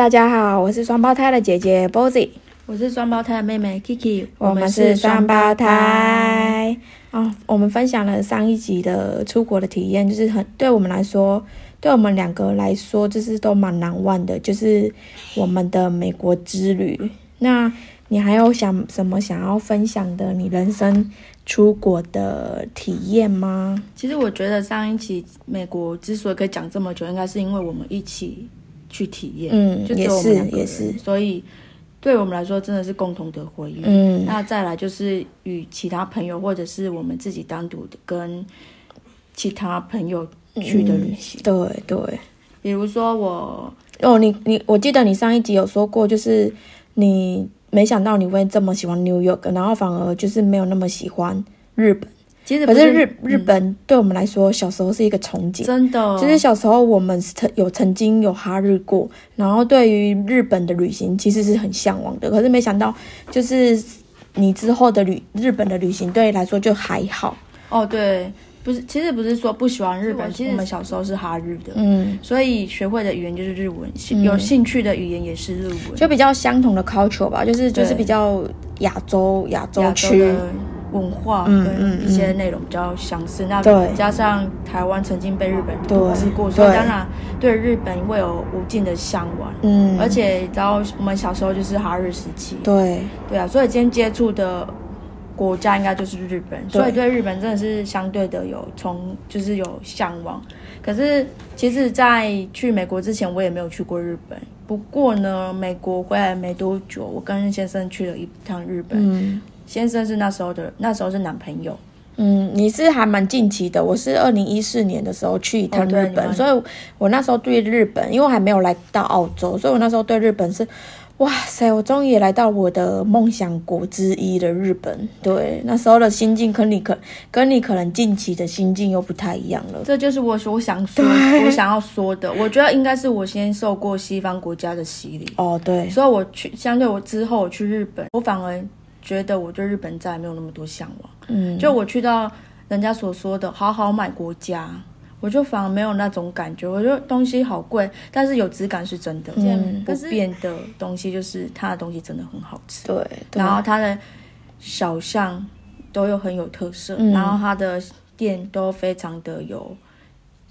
大家好，我是双胞胎的姐姐 Bozy，我是双胞胎的妹妹 Kiki，我们是双胞胎。哦，我们分享了上一集的出国的体验，就是很对我们来说，对我们两个来说，就是都蛮难忘的，就是我们的美国之旅。那你还有想什么想要分享的？你人生出国的体验吗？其实我觉得上一期美国之所以可以讲这么久，应该是因为我们一起去体验，嗯，就只也是有我们两个人也是，所以对我们来说真的是共同的回忆。嗯那再来就是与其他朋友，或者是我们自己单独的跟其他朋友去的旅行，对对。比如说我哦，你你，我记得你上一集有说过，就是你没想到你会这么喜欢 New York，然后反而就是没有那么喜欢日本。其实不可是日嗯日本对我们来说，小时候是一个憧憬。真的其实小时候我们曾有曾经有哈日过，然后对于日本的旅行其实是很向往的。可是没想到，就是你之后的旅日本的旅行对你来说就还好。哦，对，不是，其实不是说不喜欢日本，其实我们小时候是哈日的，嗯，所以学会的语言就是日文，兴有兴趣的语言也是日文，就比较相同的 culture 吧，就是就是比较亚洲亚洲亚洲区。的文化嗯跟嗯一些内容比较相似。那对加上台湾曾经被日本对统治过，所以当然对日本会有无尽的向往。嗯，而且你知道，我们小时候就是哈日时期，对。对啊，所以今天接触的国家应该就是日本，所以对日本真的是相对的有从就是有向往。可是其实，在去美国之前，我也没有去过日本。不过呢，美国回来没多久，我跟先生去了一趟日本。嗯先生是那时候的，那时候是男朋友。嗯，你是还蛮近期的，我是二零一四年的时候去一趟日本，所以我那时候对日本，因为我还没有来到澳洲，所以我那时候对日本是，哇塞，我终于也来到我的梦想国之一的日本。对，那时候的心境跟你可跟你可能近期的心境又不太一样了。这就是我所想说，我想要说的。我觉得应该是我先受过西方国家的洗礼，哦，对，所以我去相对我之后我去日本，我反而觉得我对日本再也没有那么多向往。嗯，就我去到人家所说的好好买国家，我就反而没有那种感觉。我觉得东西好贵，但是有质感是真的。嗯不变的东西就是它的东西真的很好吃，对，对然后它的小巷都有很有特色，嗯然后它的店都非常的有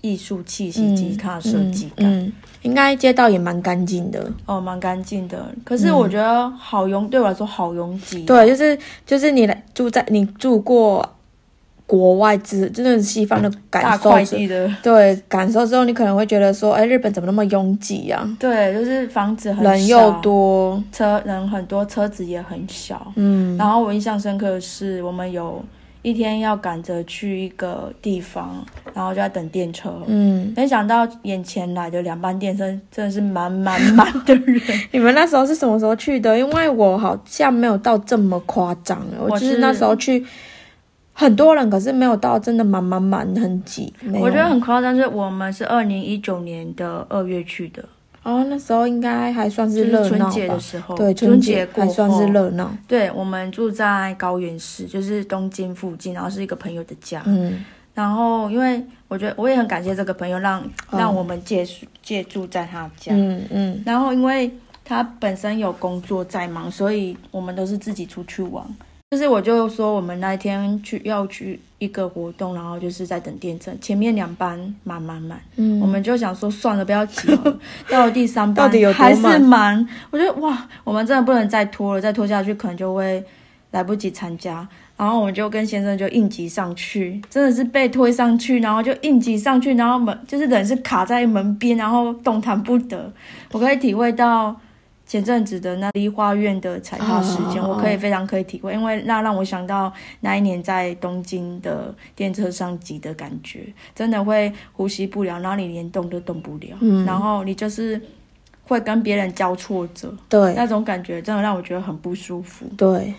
艺术气息及它的设计感。应该街道也蛮干净的。哦，蛮干净的。可是我觉得好拥，对我来说好拥挤。对，就是就是你来住在你住过国外之，就是西方的感受对感受之后，你可能会觉得说，哎，日本怎么那么拥挤啊？对，就是房子很人又，多，车人很多，车子也很小。嗯然后我印象深刻的是，我们有一天要赶着去一个地方，然后就在等电车。嗯，没想到眼前来的两班电车真的是满满满的人，你们那时候是什么时候去的？因为我好像没有到这么夸张，我是那时候去。很多人，可是没有到真的满满满很挤。我觉得很夸张。是我们是二零一九年的二月去的，哦，那时候应该还算是是热闹春节的？时候，对，春节过还算是后。热闹。对，我们住在高原市，就是东京附近，然后是一个朋友的家。嗯然后，因为我觉得我也很感谢这个朋友让，哦让我们借宿借住在他家。嗯嗯然后，因为他本身有工作在忙，所以我们都是自己出去玩。就是我就说，我们那一天去要去一个活动，然后就是在等电车，前面两班满满满，嗯，我们就想说算了，不要急了。到了第三班，到底有多还是满满？我觉得哇，我们真的不能再拖了，再拖下去可能就会来不及参加。然后我们就跟先生就应急上去，真的是被推上去，然后就应急上去，然后门就是人是卡在门边，然后动弹不得。我可以体会到前阵子的那梨花院的彩排时间，哦我可以非常可以体会，因为那让我想到那一年在东京的电车上挤的感觉，真的会呼吸不了，然后你连动都动不了，嗯。然后你就是会跟别人交错着，对。那种感觉真的让我觉得很不舒服。对，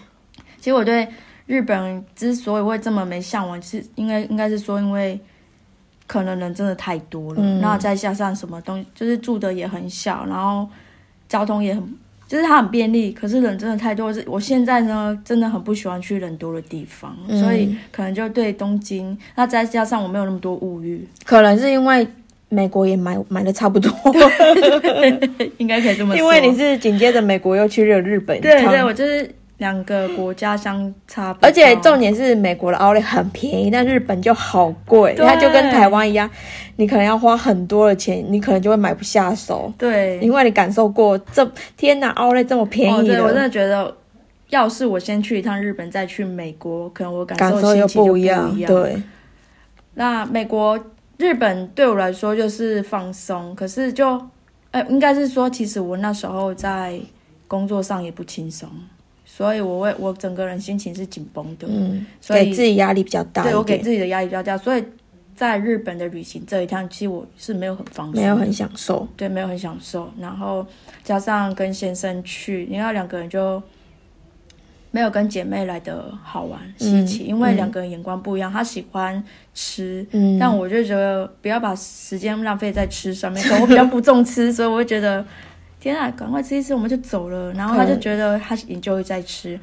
其实我对日本之所以会这么没向往，是应该应该是说，因为可能人真的太多了，嗯。那再加上什么东西，就是住的也很小，然后交通也很，就是它很便利，可是人真的太多。是我现在呢，真的很不喜欢去人多的地方，嗯所以可能就对东京，那再加上我没有那么多物欲，可能是因为美国也买买的差不多，应该可以这么说。因为你是紧接着美国又去了日本对对，我就是两个国家相差，而且重点是美国的奥莱很便宜，但日本就好贵，它就跟台湾一样，你可能要花很多的钱，你可能就会买不下手，对，因为你感受过这天哪，奥莱这么便哦，宜对我真的，的觉得，要是我先去一趟日本，再去美国，可能我感受心情就不一样，对，那美国、日本对我来说就是放松，可是就，呃，应该是说，其实我那时候在工作上也不轻松，所以我为我整个人心情是紧绷的，嗯，所以给自己压力比较大对我，给自己的压力比较大，所以在日本的旅行这一趟，其实我是没有很放松，没有很享受，对，没有很享受。然后加上跟先生去，你看两个人就没有跟姐妹来的好玩稀奇，嗯因为嗯两个人眼光不一样。他喜欢吃，嗯，但我就觉得不要把时间浪费在吃上面。可我比较不重吃，所以我会觉得。天啊，赶快吃一吃，我们就走了。然后他就觉得他研究在吃，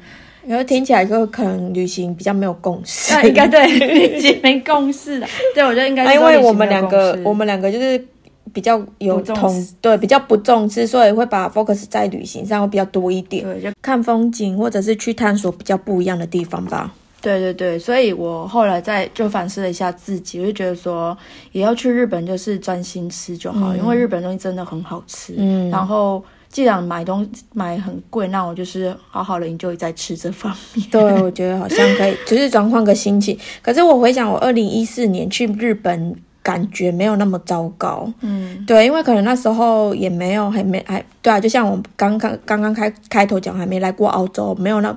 然后听起来就可能旅行比较没有共识，那 应该对旅行没共识的。对，我觉得应该是啊，因为我们两个，我们两个就是比较有同对比较不重视，所以会把 focus 在旅行上会比较多一点，对就看风景或者是去探索比较不一样的地方吧。对对对，所以我后来再就反思了一下自己，我就觉得说，也要去日本就是专心吃就好，嗯因为日本东西真的很好吃。嗯，然后既然买东买很贵，那我就是好好的 enjoy 在吃这方面。对，我觉得好像可以，就是转换个心情。可是我回想我二零一四年去日本，感觉没有那么糟糕。嗯，对，因为可能那时候也没有，还没还对啊，就像我刚刚刚刚开开头讲，还没来过澳洲，没有那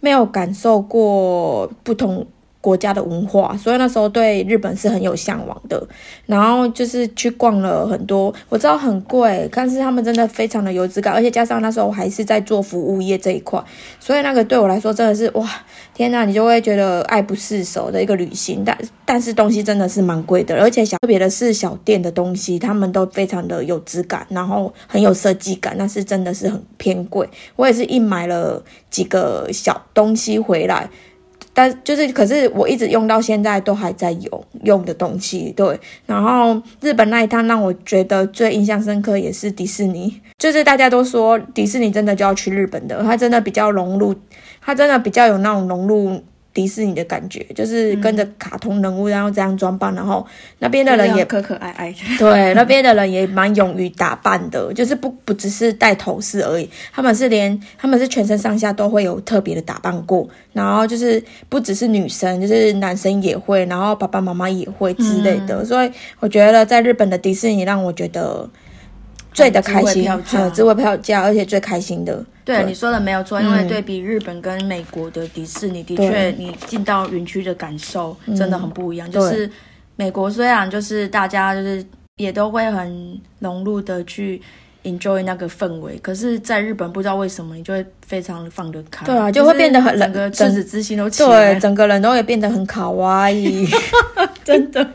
没有感受过不同国家的文化，所以那时候对日本是很有向往的。然后就是去逛了很多，我知道很贵，但是他们真的非常的有质感，而且加上那时候我还是在做服务业这一块，所以那个对我来说真的是哇，天呐，你就会觉得爱不释手的一个旅行。但但是东西真的是蛮贵的，而且小特别的是小店的东西，他们都非常的有质感，然后很有设计感，但是真的是很偏贵。我也是一买了几个小东西回来。就是，可是我一直用到现在都还在有用的东西，对。然后日本那一趟让我觉得最印象深刻也是迪士尼，就是大家都说迪士尼真的就要去日本的，它真的比较融入，它真的比较有那种融入迪士尼的感觉，就是跟着卡通人物然后这样装扮，然后那边的人也可可爱爱。的。对，那边的人也蛮勇于打扮的，就是不不只是戴头饰而已，他们是连他们是全身上下都会有特别的打扮过，然后就是不只是女生，就是男生也会，然后爸爸妈妈也会之类的，所以我觉得在日本的迪士尼让我觉得最的开心，呃，智慧票价，而且最开心的，对你说的没有错，因为嗯。对比日本跟美国的迪士尼，的确你进到园区的感受真的很不一样。对。就是美国虽然就是大家就是也都会很融入的去 enjoy 那个氛围，可是在日本不知道为什么你就会非常的放得开，对啊就会变得很整个整赤子之心都起来。对，整个人都会变得很卡哇伊，真的，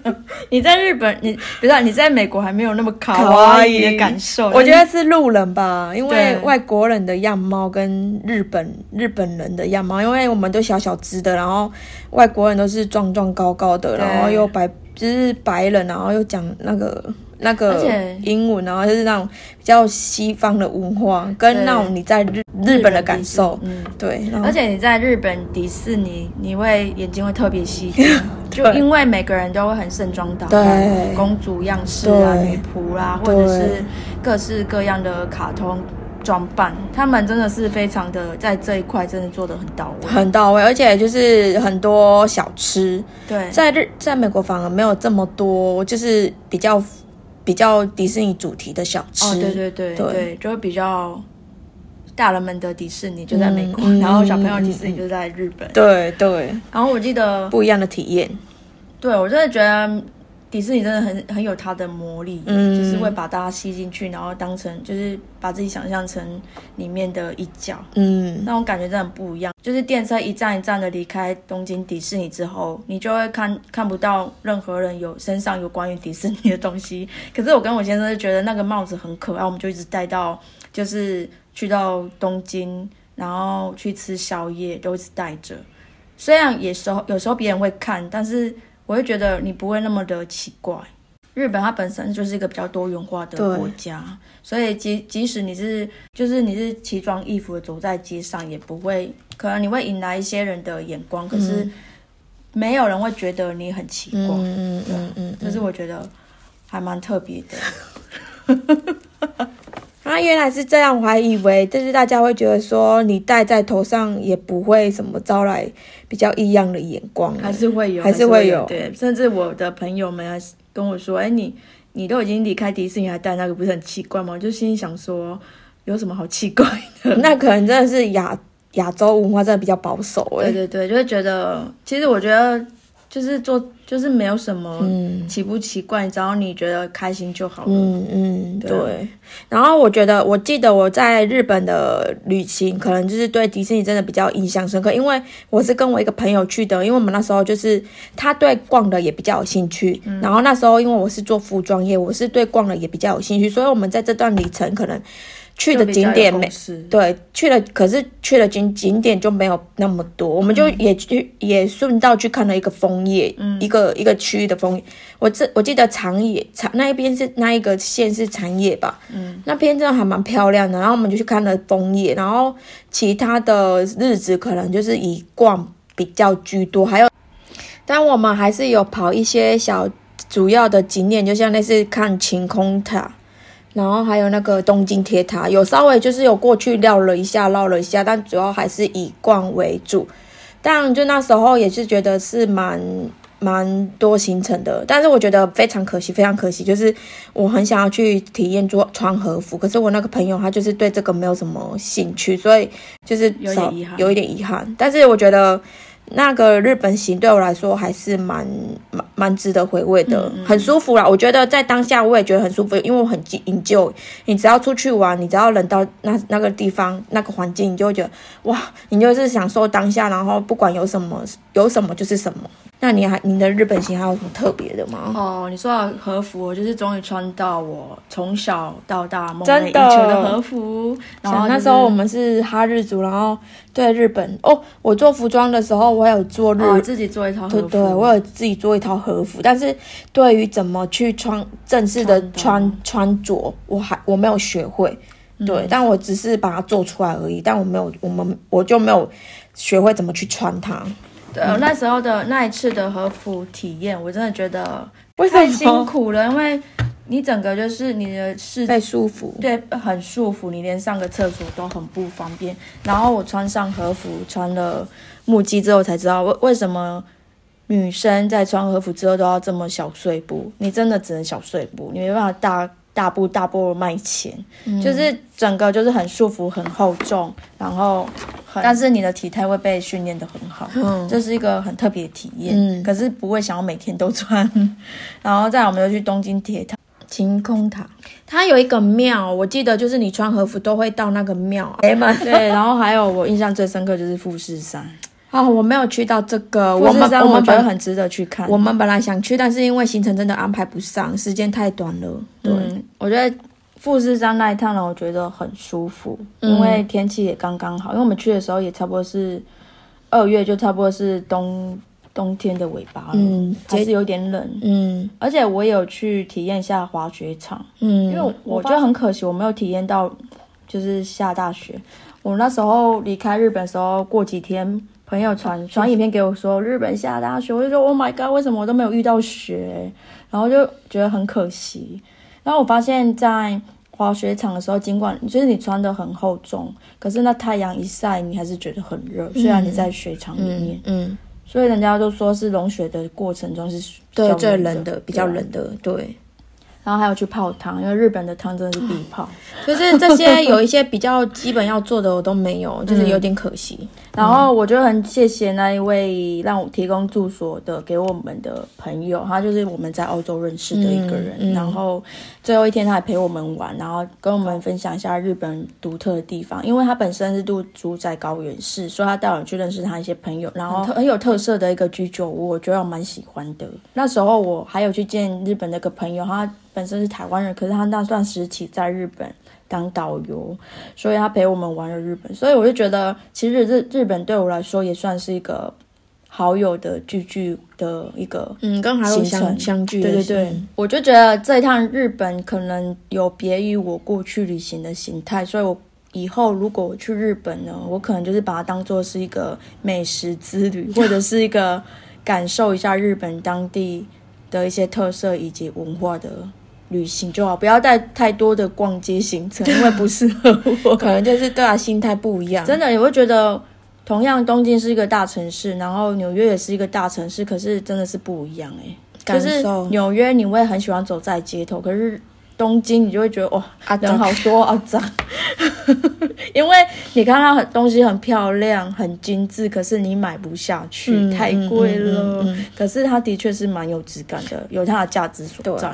你在日本，你不是你在美国还没有那么卡卡哇伊。的感受。我觉得是路人吧，因为外国人的样貌跟日本日本人的样貌，因为我们都小小只的，然后外国人都是壮壮高高的，然后又白就是白人，然后又讲那个那而个且英文，然后就是那种比较西方的文化，跟那种你在日日本的感受，嗯。对，而且你在日本迪士尼，你会眼睛会特别吸睛，就因为每个人都会很盛装打扮，对。公主样式啊、女仆啦，或者是各式各样的卡通装扮，他们真的是非常的在这一块真的做的很到位。很到位，而且就是很多小吃，对，在日在美国反而没有这么多，就是比较比较迪士尼主题的小吃。哦，对对对对对，就会比较大人们的迪士尼就在美国，然后小朋友迪士尼就在日本。对对，然后我记得，不一样的体验。对我真的觉得迪士尼真的很很有它的魔力，嗯就是会把大家吸进去，然后当成就是把自己想象成里面的一角，嗯，那种感觉真的很不一样。就是电车一站一站的离开东京迪士尼之后，你就会看看不到任何人有身上有关于迪士尼的东西。可是我跟我先生就觉得那个帽子很可爱，我们就一直戴到，就是去到东京，然后去吃宵夜都一直戴着。虽然有时候有时候别人会看，但是我会觉得你不会那么的奇怪。日本它本身就是一个比较多元化的对国家，所以即即使你是就是你是奇装异服的走在街上，也不会可能你会引来一些人的眼光，可是没有人会觉得你很奇怪，嗯嗯嗯嗯，就是我觉得还蛮特别的。啊，原来是这样，我还以为就是大家会觉得说你戴在头上也不会什么招来比较异样的眼光，还是会有，还是会有对，甚至我的朋友们跟我说：“哎，你你都已经离开迪士尼，还戴那个，不是很奇怪吗？”我就心里想说，有什么好奇怪的？那可能真的是亚亚洲文化真的比较保守哎、对对对，就会觉得，其实我觉得就是做就是没有什么嗯奇不奇怪，只要你觉得开心就好了。嗯嗯，对对。然后我觉得，我记得我在日本的旅行，可能就是对迪士尼真的比较印象深刻，因为我是跟我一个朋友去的，因为我们那时候就是他对逛的也比较有兴趣，嗯然后那时候因为我是做服装业，我是对逛的也比较有兴趣，所以我们在这段旅程可能去的景点没对，去了，可是去了景景点就没有那么多，我们就也去、也顺道去看了一个枫叶，一个一个区域的枫叶。我这我记得长野长那一边是那一个县是长野吧，嗯，那边真的还蛮漂亮的。然后我们就去看了枫叶，然后其他的日子可能就是以逛比较居多，还有，但我们还是有跑一些小主要的景点，就像类似看晴空塔。然后还有那个东京铁塔，有稍微就是有过去绕了一下，绕了一下，但主要还是以逛为主。当然，就那时候也是觉得是蛮蛮多行程的，但是我觉得非常可惜，非常可惜，就是我很想要去体验做穿和服，可是我那个朋友他就是对这个没有什么兴趣，所以就是有点遗憾有一点遗憾。但是我觉得那个日本行对我来说还是蛮蛮蛮值得回味的，很舒服啦。我觉得在当下我也觉得很舒服，因为我很营救。你只要出去玩，你只要人到那那个地方那个环境，你就会觉得哇，你就是享受当下，然后不管有什么有什么就是什么。那你还你的日本行还有什么特别的吗？哦，你说到和服，我就是终于穿到我从小到大梦寐以求的和服。然后、想那时候我们是哈日族，然后对日本哦，我做服装的时候，我有做日哦自己做一套和服，对对，我有自己做一套和服，但是对于怎么去穿正式的穿穿穿着，我还我没有学会。对，但我只是把它做出来而已，但我没有，我们我就没有学会怎么去穿它。对，我那时候的那一次的和服体验，我真的觉得太辛苦了，因为你整个就是你的是被束缚？对很束缚，你连上个厕所都很不方便。然后我穿上和服，穿了木屐之后才知道为为什么女生在穿和服之后都要这么小碎步，你真的只能小碎步，你没办法大大步大步地迈前，就是整个就是很束缚、很厚重，然后很但是你的体态会被训练的很好，嗯。这是一个很特别的体验，嗯。可是不会想要每天都穿。然后再来我们又去东京铁塔、晴空塔，它有一个庙，我记得就是你穿和服都会到那个庙。哎们对，然后还有我印象最深刻就是富士山，啊、我没有去到这个，我们我觉得很值得去看。我们本来想去，但是因为行程真的安排不上，时间太短了。对，嗯，我觉得富士山那一趟呢，我觉得很舒服，嗯因为天气也刚刚好，因为我们去的时候也差不多是二月，就差不多是冬冬天的尾巴了，嗯还是有点冷。嗯而且我有去体验一下滑雪场，嗯，因为我觉得很可惜，我没有体验到就是下大雪。我那时候离开日本的时候，过几天朋友传传影片给我说日本下大雪，我就说 Oh my god，为什么我都没有遇到雪？然后就觉得很可惜。然后我发现，在滑雪场的时候，尽管就是你穿的很厚重，可是那太阳一晒，你还是觉得很热。虽然你在雪场里面，嗯，所以人家就说是融雪的过程中是比对，最冷的，比较冷的，对。然后还有去泡汤，因为日本的汤真的是必泡。就是这些有一些比较基本要做的我都没有，就是有点可惜。然后我就很谢谢那一位让我提供住所的给我们的朋友，他就是我们在澳洲认识的一个人。嗯嗯然后最后一天他还陪我们玩，然后跟我们分享一下日本独特的地方，因为他本身是住住在高原市，所以他带我去认识他一些朋友，然后很有特色的一个居酒屋，我觉得我蛮喜欢的。那时候我还有去见日本那个朋友，他本身是台湾人，可是他那段时期在日本。当导游，所以他陪我们玩了日本，所以我就觉得，其实日日本对我来说也算是一个好友的聚聚的一个嗯，跟好友相相聚的对对对，我就觉得这一趟日本可能有别于我过去旅行的形态，所以我以后如果我去日本呢，我可能就是把它当做是一个美食之旅，或者是一个感受一下日本当地的一些特色以及文化的旅行就好，不要带太多的逛街行程，因为不适合我。可能就是对啊，心态不一样。真的，你会觉得同样东京是一个大城市，然后纽约也是一个大城市，可是真的是不一样哎、可是感受纽约你会很喜欢走在街头，可是东京你就会觉得哇，啊，人好多啊脏，因为你看到很东西很漂亮、很精致，可是你买不下去，嗯太贵了。嗯嗯嗯可是它的确是蛮有质感的，有它的价值所在。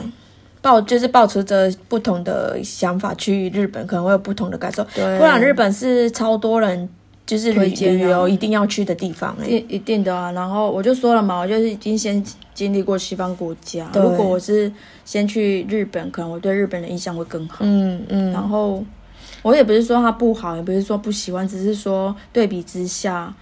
抱就是抱持着不同的想法去日本，可能会有不同的感受。对不然日本是超多人就是旅旅游一定要去的地方哎、一一定的啊，然后我就说了嘛，我就是已经先经历过西方国家，如果我是先去日本，可能我对日本的印象会更好。嗯嗯，然后我也不是说它不好，也不是说不喜欢，只是说对比之下，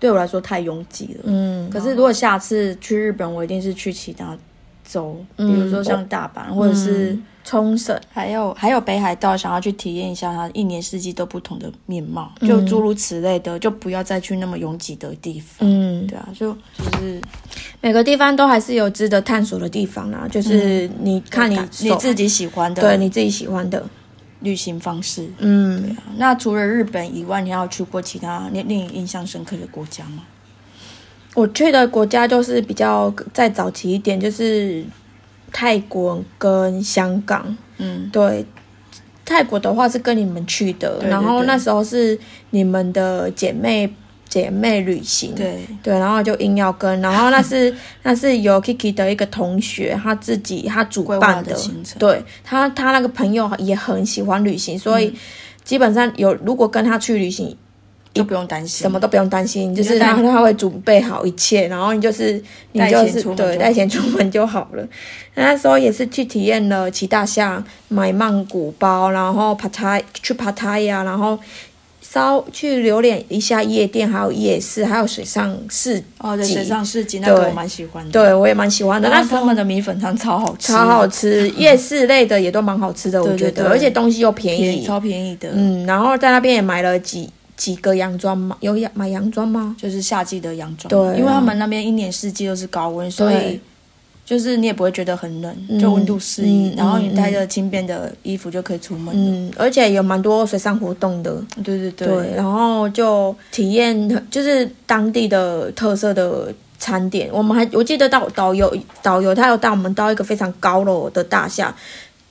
对我来说太拥挤了。嗯，可是如果下次去日本，我一定是去其他州，比如说像大阪，或者是嗯冲绳，还有还有北海道，想要去体验一下它一年四季都不同的面貌，嗯就诸如此类的，就不要再去那么拥挤的地方。嗯，对啊，就就是每个地方都还是有值得探索的地方啦。就是你看你手你自己喜欢的对你自己喜欢的，旅行方式。嗯，对啊那除了日本以外，你还有去过其他令令你印象深刻的国家吗？我去的国家就是比较再早期一点，就是泰国跟香港。嗯，对，泰国的话是跟你们去的，对对然后那时候是你们的姐妹姐妹旅行。对，对，然后就硬要跟，然后那是 那是有 Kiki 的一个同学，他自己他主办的行程。对他他那个朋友也很喜欢旅行，所以嗯。基本上有如果跟他去旅行，就不用担心什么都不用担心，就是他他会准备好一切，然后你就是你带就是对带钱出门就好了。那时候也是去体验了骑大象、买曼谷包，然后帕塔去帕塔呀，然后稍去留恋一下夜店，还有夜市，还有水上市哦，对，水上市集那个我蛮喜欢的。对我也蛮喜欢的。那时候们的米粉汤超好吃，超好吃，夜市类的也都蛮好吃的，我觉得，而且东西又便宜。便宜超便宜的。嗯，然后在那边也买了几几个洋装吗，有洋买洋装吗？就是夏季的洋装，对。啊因为他们那边一年四季都是高温，所以就是你也不会觉得很冷，嗯就温度适宜，嗯然后你嗯带着轻便的衣服就可以出门。嗯，而且有蛮多水上活动的，对对对，对，然后就体验就是当地的特色的餐点。我们还我记得到导游导游他有带我们到一个非常高楼的大厦，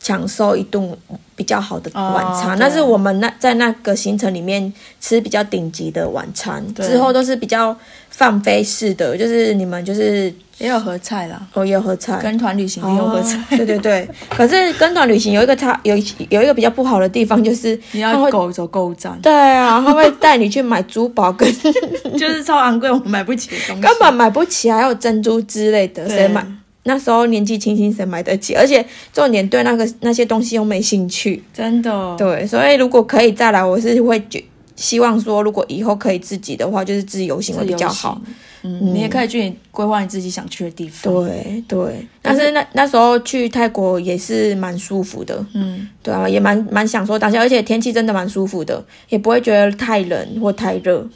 享受一顿比较好的晚餐。哦那是我们那在那个行程里面吃比较顶级的晚餐，之后都是比较放飞式的，就是你们就是也有合菜啦，哦也有喝菜。跟团旅行也有合菜。哦对对对，可是跟团旅行有一个差有一有一个比较不好的地方，就是你要狗走购物站，对啊，他会带你去买珠宝，跟 就是超昂贵，我们买不起的东西。根本买不起，还有珍珠之类的，谁买？那时候年纪轻轻，谁买得起？而且重点对那个那些东西又没兴趣。真的，对，所以如果可以再来，我是会觉希望说，如果以后可以自己的话，就是自由行会比较好。嗯，你也可以去规划你自己想去的地方。，对对，但是那那时候去泰国也是蛮舒服的，嗯，对啊，也蛮蛮享受当下，而且天气真的蛮舒服的，也不会觉得太冷或太热。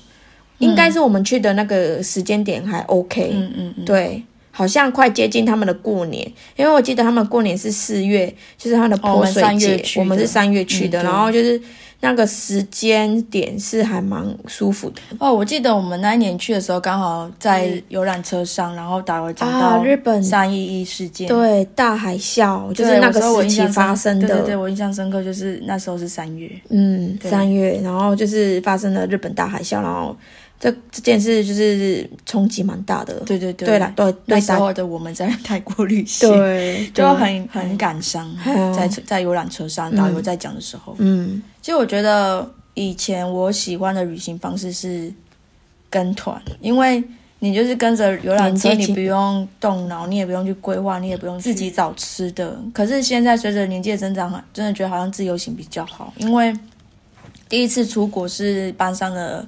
应该是我们去的那个时间点还 OK，嗯嗯嗯，对，好像快接近他们的过年，因为我记得他们过年是四月，就是他们的泼水节，我们是三月去的，嗯然后就是那个时间点是还蛮舒服的。哦，我记得我们那一年去的时候，刚好在游览车上，然后打了讲啊到日本。三一一事件，对，大海啸就是那个时期印象深发生的，对对对，我印象深刻，就是那时候是三月，嗯，三月，然后就是发生了日本大海啸，然后这这件事就是冲击蛮大的。对对对，对了，对那时候的我们在泰国旅行，对，就对。很很感伤，嗯。在在游览车上，导游在讲的时候，嗯。其实我觉得以前我喜欢的旅行方式是跟团，因为你就是跟着游览车，你不用动脑，你也不用去规划，你也不用自己找吃的。可是现在随着年纪的增长，真的觉得好像自由行比较好，因为第一次出国是班上的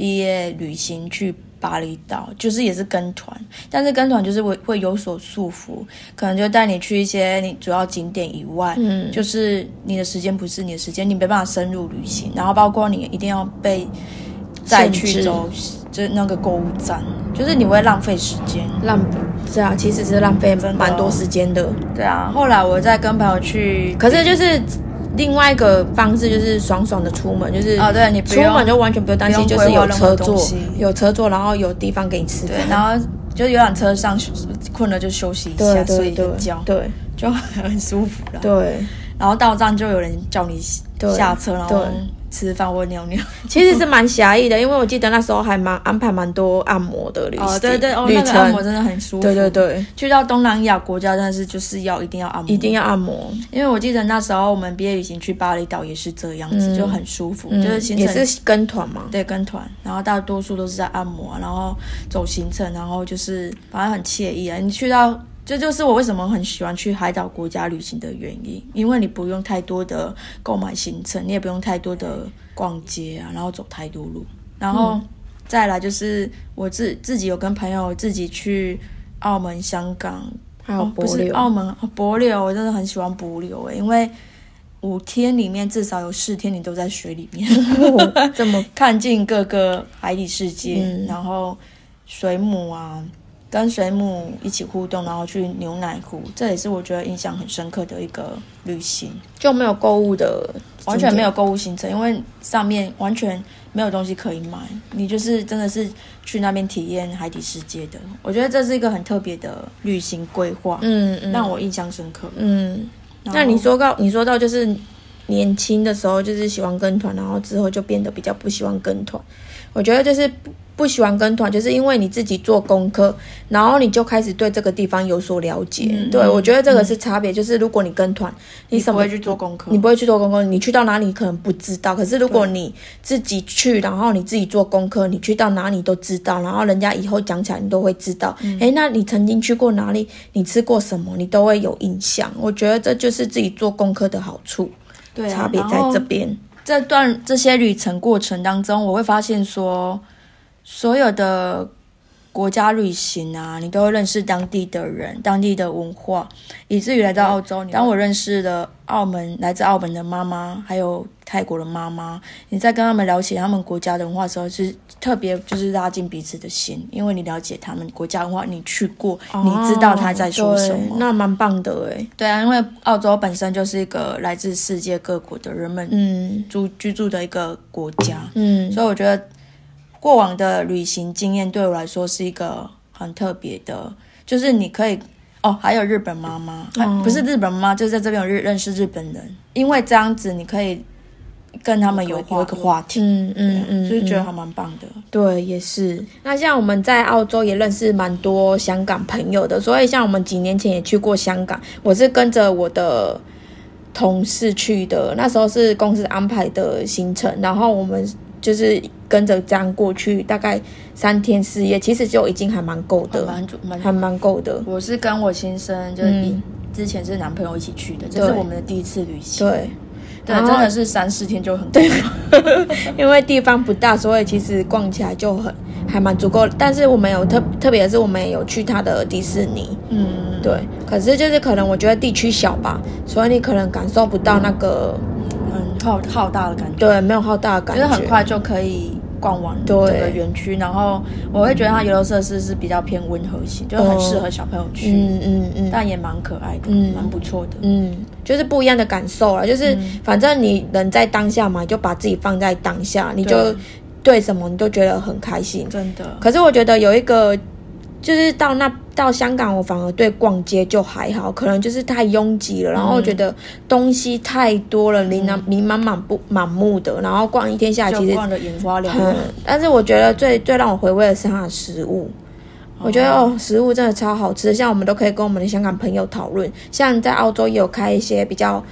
毕业旅行去巴厘岛，就是也是跟团，但是跟团就是会会有所束缚，可能就带你去一些你主要景点以外，嗯就是你的时间不是你的时间，你没办法深入旅行，然后包括你一定要被再去走，就是那个购物站，就是你会浪费时间。浪是啊，其实是浪费蛮多时间的。对啊，后来我再跟朋友去，可是就是另外一个方式，就是爽爽的出门，就是哦，对你出门就完全不用担心，就是有车坐，有车坐，然后有地方给你吃对饭，，然后就游览车上困了就休息一下，睡一个觉，对就很舒服了。对。然后到站就有人叫你对下车，然后对吃饭或尿尿。其实是蛮狭义的，因为我记得那时候还蛮安排蛮多按摩的旅行，哦，对对，哦，旅那个按摩，真的很舒服。对对，对，去到东南亚国家，但是就是要一定要按摩，一定要按摩，因为我记得那时候我们毕业旅行去巴厘岛也是这样子，嗯就很舒服，嗯就是行程。也是跟团嘛，对跟团，然后大多数都是在按摩，然后走行程，然后就是反正很惬意啊。你去到这就是我为什么很喜欢去海岛国家旅行的原因，因为你不用太多的购买行程，你也不用太多的逛街啊，然后走太多路，然后再来就是我自自己有跟朋友自己去澳门、香港，还有哦不是澳门帛琉，我真的很喜欢帛琉诶，因为五天里面至少有四天你都在水里面。哦这么看尽各个海底世界，嗯然后水母啊，跟水母一起互动，然后去牛奶湖，这也是我觉得印象很深刻的一个旅行。就没有购物的，完全没有，购物行程，因为上面完全没有东西可以买，你就是真的是去那边体验海底世界的。我觉得这是一个很特别的旅行规划，嗯嗯，让我印象深刻。嗯，那你说到你说到就是年轻的时候就是喜欢跟团，然后之后就变得比较不喜欢跟团。我觉得就是不不喜欢跟团，就是因为你自己做功课，然后你就开始对这个地方有所了解。对我觉得这个是差别，就是如果你跟团，你什么会去做功课，你不会去做功课，你去到哪里可能不知道。可是如果你自己去，然后你自己做功课，你去到哪里都知道，然后人家以后讲起来你都会知道。嗯诶，那你曾经去过哪里？你吃过什么？你都会有印象。我觉得这就是自己做功课的好处，对啊差别在这边。这段这些旅程过程当中，我会发现说，所有的国家旅行啊，你都会认识当地的人、当地的文化，以至于来到澳洲，当我认识了澳门来自澳门的妈妈，还有泰国的妈妈，你在跟他们聊起他们国家的文化的时候，是特别就是拉近彼此的心，因为你了解他们国家文化，你去过，你知道他在说什么。那蛮棒的诶。对啊，因为澳洲本身就是一个来自世界各国的人们嗯。住居住的一个国家，嗯。所以我觉得过往的旅行经验对我来说是一个很特别的，就是你可以哦，还有日本妈妈，不是日本妈妈，就是在这边有认认识日本人，因为这样子你可以跟他们有有一个话题，嗯嗯嗯，嗯就是觉得还蛮棒的。对，也是。那像我们在澳洲也认识蛮多香港朋友的，所以像我们几年前也去过香港，我是跟着我的同事去的，那时候是公司安排的行程，然后我们就是跟着这样过去，大概三天四夜，其实就已经还蛮够的，蛮主蛮还蛮够的。我是跟我先生，就是一、嗯之前是男朋友一起去的，这是我们的第一次旅行。对，对，真的是三四天就很对。因为地方不大，所以其实逛起来就很还蛮足够。但是我们有特特别是，我们也有去他的迪士尼，嗯，对。可是就是可能我觉得地区小吧，所以你可能感受不到那个很浩浩大的感觉，对没有浩大的感觉，就是很快就可以逛完对整个园区。然后我会觉得它游乐设施是比较偏温和型，就很适合小朋友去，嗯嗯嗯但也蛮可爱的，嗯蛮不错的。嗯，就是不一样的感受了。就是反正你人在当下嘛，就把自己放在当下，你就对对什么你都觉得很开心。真的，可是我觉得有一个，就是到那到香港，我反而对逛街就还好，可能就是太拥挤了，然后我觉得东西太多了，琳琅琳满满不满目的，然后逛一天下来其实逛的眼花缭嗯乱。，但是我觉得最最让我回味的是它的食物。我觉得哦，食物真的超好吃，像我们都可以跟我们的香港朋友讨论。像在澳洲也有开一些比较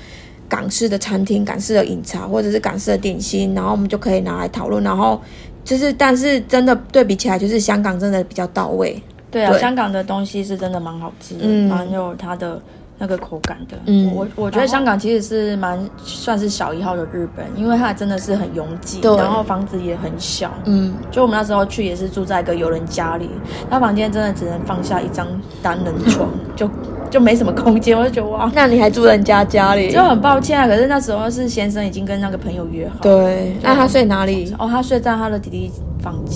港式的餐厅、港式的饮茶或者是港式的点心，然后我们就可以拿来讨论。然后就是，但是真的对比起来，就是香港真的比较到位。对啊，对香港的东西是真的蛮好吃的，嗯蛮有它的那个口感的。嗯我我觉得香港其实是蛮算是小一号的日本，因为它真的是很拥挤，然后房子也很小。嗯，就我们那时候去也是住在一个游人家里，他房间真的只能放下一张单人床，就就没什么空间。我就觉得哇，那你还住人家家里？就很抱歉啊。可是那时候是先生已经跟那个朋友约好，对，那他睡哪里？哦，他睡在他的弟弟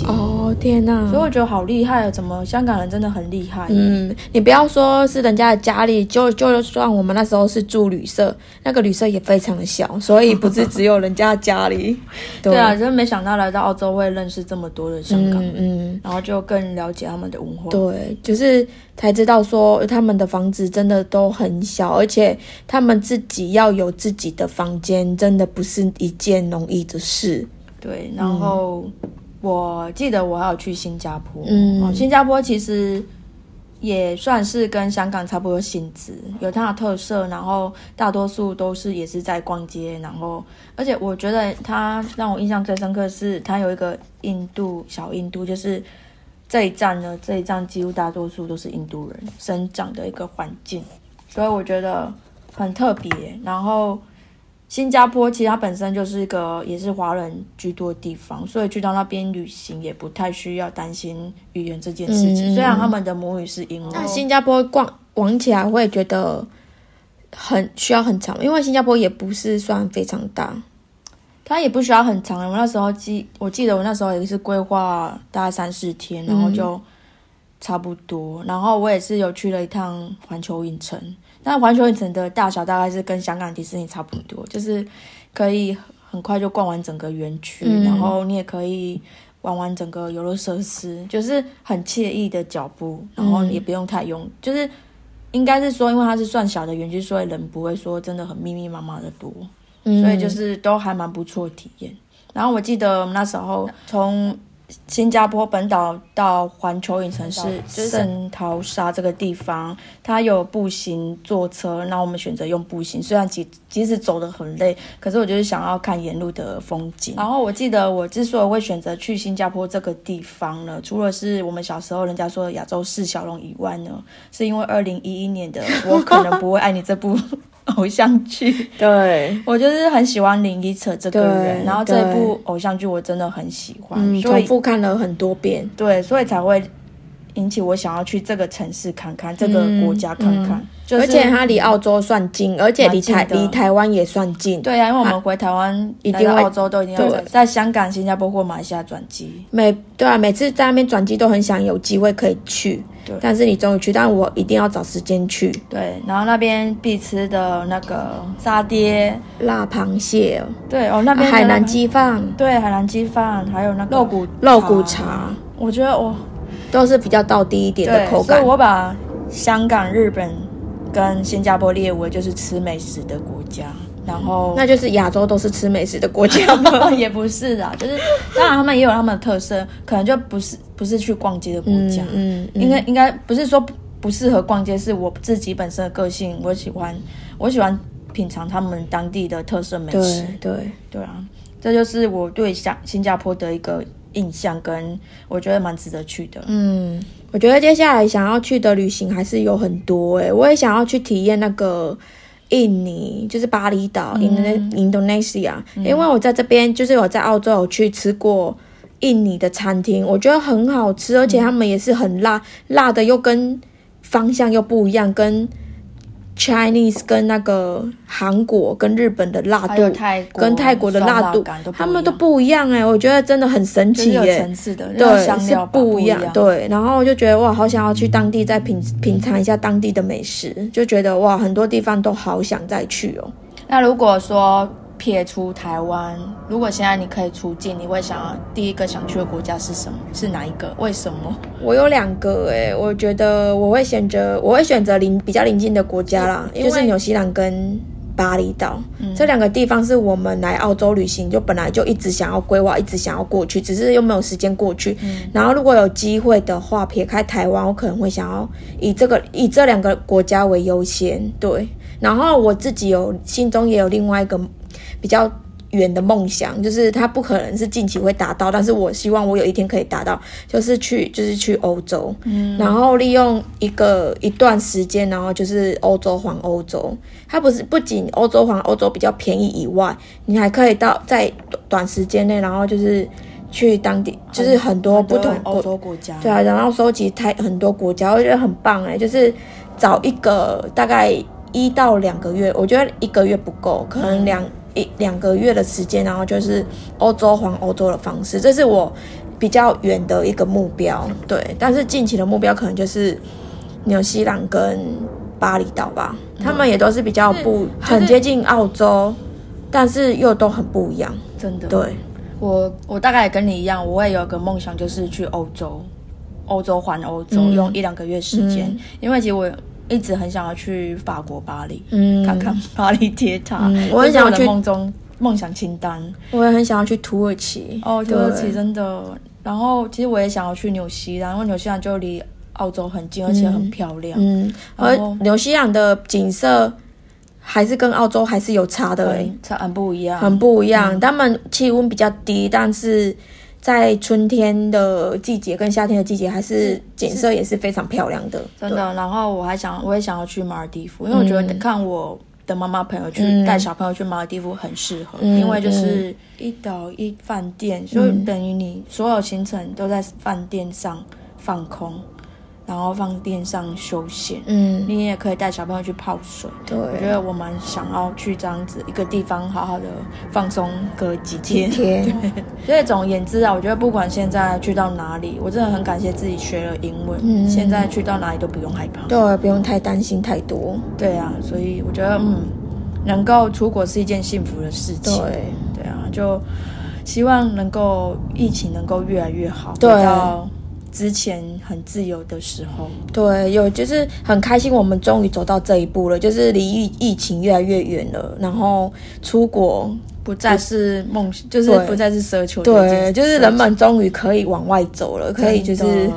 哦，天哪！所以我觉得好厉害，怎么香港人真的很厉害？嗯，你不要说是人家的家里，就就算我们那时候是住旅社，那个旅社也非常的小，所以不是只有人家的家里。对啊，真没想到来到澳洲会认识这么多的香港人，嗯嗯，然后就更了解他们的文化。对，就是才知道说他们的房子真的都很小，而且他们自己要有自己的房间，真的不是一件容易的事。对，然后我记得我还有去新加坡，嗯哦，新加坡其实也算是跟香港差不多性质，有它的特色，然后大多数都是也是在逛街，然后而且我觉得它让我印象最深刻的是它有一个印度小印度，就是这一站呢，这一站几乎大多数都是印度人生长的一个环境，所以我觉得很特别，然后。新加坡其实它本身就是一个也是华人居多的地方，所以去到那边旅行也不太需要担心语言这件事情。嗯虽然他们的母语是英文，但新加坡逛玩起来我也觉得很需要很长，因为新加坡也不是算非常大。它也不需要很长。我那时候记，我记得我那时候也是规划大概三四天，然后就差不多。然后我也是有去了一趟环球影城，但环球影城的大小大概是跟香港迪士尼差不多，就是可以很快就逛完整个园区，嗯然后你也可以玩完整个游乐设施，就是很惬意的脚步，然后也不用太用，就是应该是说，因为它是算小的园区，所以人不会说真的很密密麻麻的多。嗯所以就是都还蛮不错的体验。然后我记得我们那时候从新加坡本岛到环球影城是圣淘沙这个地方，它有步行、坐车，那我们选择用步行，虽然即即使走得很累，可是我就是想要看沿路的风景。然后我记得我之所以会选择去新加坡这个地方呢，除了是我们小时候人家说的亚洲四小龙以外呢，是因为二零一一年的《我可能不会爱你》这部偶像剧。对，我就是很喜欢林依晨这个人，然后这一部偶像剧我真的很喜欢，嗯，所以重复看了很多遍。对，所以才会引起我想要去这个城市看看，这个国家看看。就是而且它离澳洲算近，而且离台离台湾也算近。对啊，因为我们回台湾、一定澳洲都一定要在在香港、新加坡或马来西亚转机。每对啊，每次在那边转机都很想有机会可以去对，但是你终于去，但我一定要找时间去。对，然后那边必吃的那个沙爹，辣螃蟹、对哦，那边的海南那个鸡饭对海南鸡饭，还有那个肉骨肉骨茶，我觉得哇。都是比较到低一点的口感，所以。我把香港、日本跟新加坡列为就是吃美食的国家，然后那就是亚洲都是吃美食的国家吗？也不是啊，就是当然他们也有他们的特色，可能就不是不是去逛街的国家，嗯嗯应该应该不是说不不适合逛街，是我自己本身的个性，我喜欢我喜欢品尝他们当地的特色美食对，对，对啊，这就是我对香新加坡的一个印象，跟我觉得蛮值得去的。嗯，我觉得接下来想要去的旅行还是有很多诶、我也想要去体验那个印尼，就是巴厘岛、嗯 Indonesia，、因为我在这边就是我在澳洲有去吃过。印尼的餐厅，我觉得很好吃，而且他们也是很辣，辣的又跟方向又不一样，跟 Chinese 跟那个韩国跟日本的辣度泰跟泰国的辣度他们都不一样哎、我觉得真的很神奇耶、层次的，对，是不一一样。对，然后我就觉得哇，好想要去当地再品品尝一下当地的美食，就觉得哇，很多地方都好想再去哦。那如果说撇除台湾，如果现在你可以出境，你会想要第一个想去的国家是什么？是哪一个？为什么？我有两个诶，我觉得我会选择我会选择邻比较邻近的国家啦，就是纽西兰跟巴厘岛、这两个地方是我们来澳洲旅行就本来就一直想要规划，一直想要过去，只是又没有时间过去。然后如果有机会的话，撇开台湾，我可能会想要以这个以这两个国家为优先。对，然后我自己有心中也有另外一个比较远的梦想，就是它不可能是近期会达到，但是我希望我有一天可以达到，就是去就是去欧洲，嗯，然后利用一个一段时间，然后就是欧洲环欧洲，它不是不仅欧洲环欧洲比较便宜以外，你还可以到在短时间内，然后就是去当地，就是很多不同欧洲国家，对啊，然后收集太很多国家，我觉得很棒哎，就是找一个大概一到两个月，我觉得一个月不够，可能两。一两个月的时间，然后就是欧洲环欧洲的方式，这是我比较远的一个目标。对，但是近期的目标可能就是纽西兰跟巴厘岛吧，他们也都是比较不很接近澳洲，但是又都很不一样。真的，对我我大概也跟你一样，我也有个梦想，就是去欧洲，欧洲环欧洲，用一两个月时间，因为其实我。一直很想要去法国巴黎，嗯，看看巴黎铁塔。我很想要去梦中梦想清单。我也很想要去土耳其。哦，土耳其真的。然后其实我也想要去纽西兰，因为纽西兰就离澳洲很近，而且很漂亮。嗯，而纽西兰的景色还是跟澳洲还是有差的，差很不一样，很不一样。他们气温比较低，但是。在春天的季节跟夏天的季节，还是景色也是非常漂亮的，真的。然后我还想，我也想要去马尔代夫，因为我觉得看我的妈妈朋友去带小朋友去马尔代夫很适合，因为就是一岛一饭店，所以等于你所有行程都在饭店上放空。然后放电上休闲，嗯，你也可以带小朋友去泡水。对，我觉得我蛮想要去这样子一个地方，好好的放松个几天。天，所以总言之啊，我觉得不管现在去到哪里，我真的很感谢自己学了英文。嗯，现在去到哪里都不用害怕。对，不用太担心太多。对啊，所以我觉得，嗯，能够出国是一件幸福的事情。对，对啊，就希望能够疫情能够越来越好。对。之前很自由的时候，对，有就是很开心，我们终于走到这一步了，就是离疫疫情越来越远了，然后出国不再是梦，就是不再是奢求，对，就是人们终于可以往外走了，可以就是。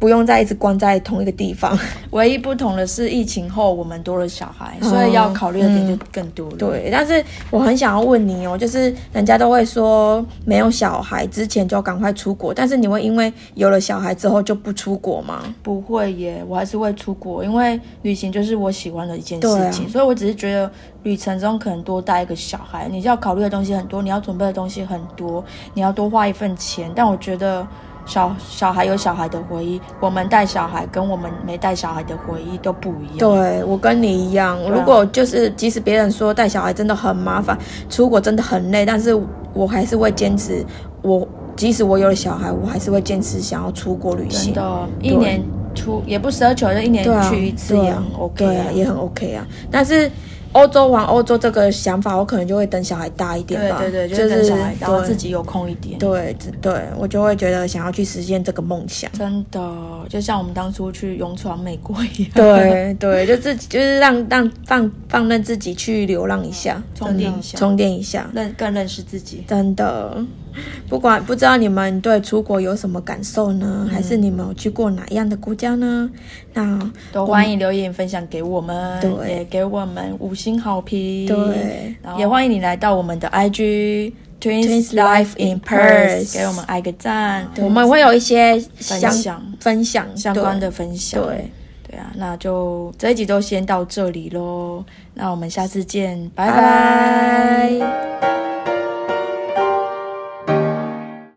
不用再一直关在同一个地方。唯一不同的是，疫情后我们多了小孩，所以要考虑的点就更多了。对，但是我很想要问你哦，就是人家都会说没有小孩之前就赶快出国，但是你会因为有了小孩之后就不出国吗？不会耶，我还是会出国，因为旅行就是我喜欢的一件事情。所以我只是觉得旅程中可能多带一个小孩，你要考虑的东西很多，你要准备的东西很多，你要多花一份钱。但我觉得。小小孩有小孩的回忆，我们带小孩跟我们没带小孩的回忆都不一样。对我跟你一样，如果就是即使别人说带小孩真的很麻烦，出国真的很累，但是我还是会坚持。我即使我有了小孩，我还是会坚持想要出国旅行。真的，一年出也不奢求，就一年去一次也很 OK 啊，也很 OK 啊。但是。欧洲玩欧洲这个想法，我可能就会等小孩大一点吧。对对对，就是等小孩大，自己有空一点。对对，我就会觉得想要去实现这个梦想。真的，就像我们当初去勇闯美国一样。对对，就自己就是让让放放任自己去流浪一下，充电一下，充电一下，认更认识自己。真的。不管不知道你们对出国有什么感受呢？还是你们有去过哪样的国家呢？那都欢迎留言分享给我们，对，也给我们五星好评，对，也欢迎你来到我们的 IG Twins Life in Perth，给我们挨个赞，我们会有一些分享。分享相关的分享，对，对啊，那就这一集就先到这里喽，那我们下次见，拜。拜。